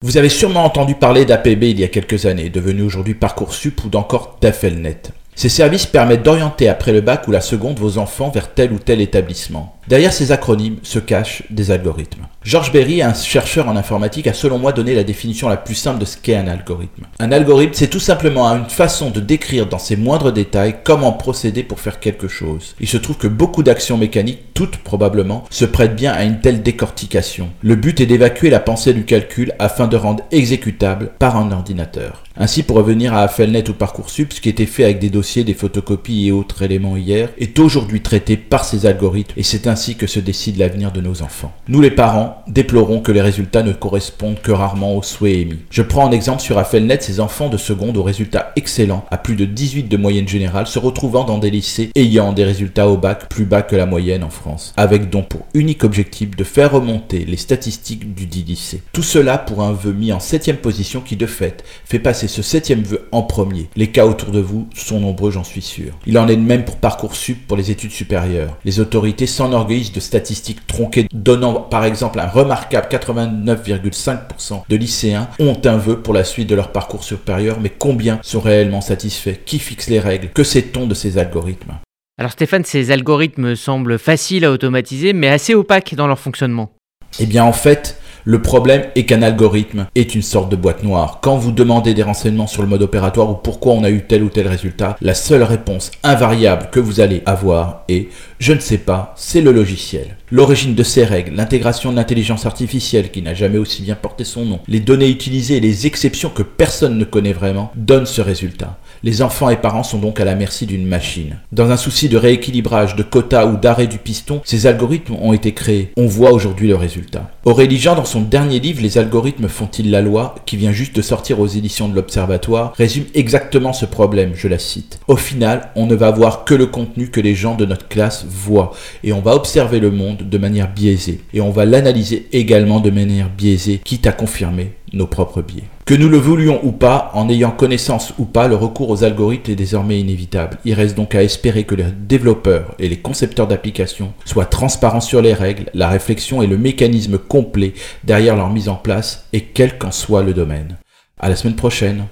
Vous avez sûrement entendu parler d'APB il y a quelques années, devenu aujourd'hui Parcoursup ou d'encore d'Affelnet. Ces services permettent d'orienter après le bac ou la seconde vos enfants vers tel ou tel établissement. Derrière ces acronymes se cachent des algorithmes. Georges Berry, un chercheur en informatique, a selon moi donné la définition la plus simple de ce qu'est un algorithme. Un algorithme, c'est tout simplement une façon de décrire dans ses moindres détails comment procéder pour faire quelque chose. Il se trouve que beaucoup d'actions mécaniques, toutes probablement, se prêtent bien à une telle décortication. Le but est d'évacuer la pensée du calcul afin de rendre exécutable par un ordinateur. Ainsi, pour revenir à Affelnet ou Parcoursup, ce qui était fait avec des dossiers, des photocopies et autres éléments hier, est aujourd'hui traité par ces algorithmes et c'est ainsi que se décide l'avenir de nos enfants. Nous les parents déplorons que les résultats ne correspondent que rarement aux souhaits émis. Je prends en exemple sur Affelnet ces enfants de seconde aux résultats excellents, à plus de 18 de moyenne générale, se retrouvant dans des lycées ayant des résultats au bac plus bas que la moyenne en France, avec donc pour unique objectif de faire remonter les statistiques du dit lycée. Tout cela pour un vœu mis en septième position qui de fait fait passer ce septième vœu en premier. Les cas autour de vous sont nombreux, j'en suis sûr. Il en est de même pour Parcoursup pour les études supérieures. Les autorités s'enorgueillissent de statistiques tronquées donnant par exemple un remarquable 89,5% de lycéens ont un vœu pour la suite de leur parcours supérieur, mais combien sont réellement satisfaits? Qui fixe les règles? Que sait-on de ces algorithmes? Alors Stéphane, ces algorithmes semblent faciles à automatiser, mais assez opaques dans leur fonctionnement. Eh bien en fait, le problème est qu'un algorithme est une sorte de boîte noire. Quand vous demandez des renseignements sur le mode opératoire ou pourquoi on a eu tel ou tel résultat, la seule réponse invariable que vous allez avoir est je ne sais pas, c'est le logiciel. L'origine de ces règles, l'intégration de l'intelligence artificielle qui n'a jamais aussi bien porté son nom, les données utilisées et les exceptions que personne ne connaît vraiment donnent ce résultat. Les enfants et parents sont donc à la merci d'une machine. Dans un souci de rééquilibrage, de quotas ou d'arrêt du piston, ces algorithmes ont été créés. On voit aujourd'hui le résultat. Aurélie Jean, dans son dernier livre Les algorithmes font-ils la loi, qui vient juste de sortir aux éditions de l'Observatoire, résume exactement ce problème, je la cite. Au final, on ne va voir que le contenu que les gens de notre classe voient, et on va observer le monde de manière biaisée, et on va l'analyser également de manière biaisée, quitte à confirmer nos propres biais. Que nous le voulions ou pas, en ayant connaissance ou pas, le recours aux algorithmes est désormais inévitable. Il reste donc à espérer que les développeurs et les concepteurs d'applications soient transparents sur les règles, la réflexion et le mécanisme complet derrière leur mise en place, et quel qu'en soit le domaine. À la semaine prochaine.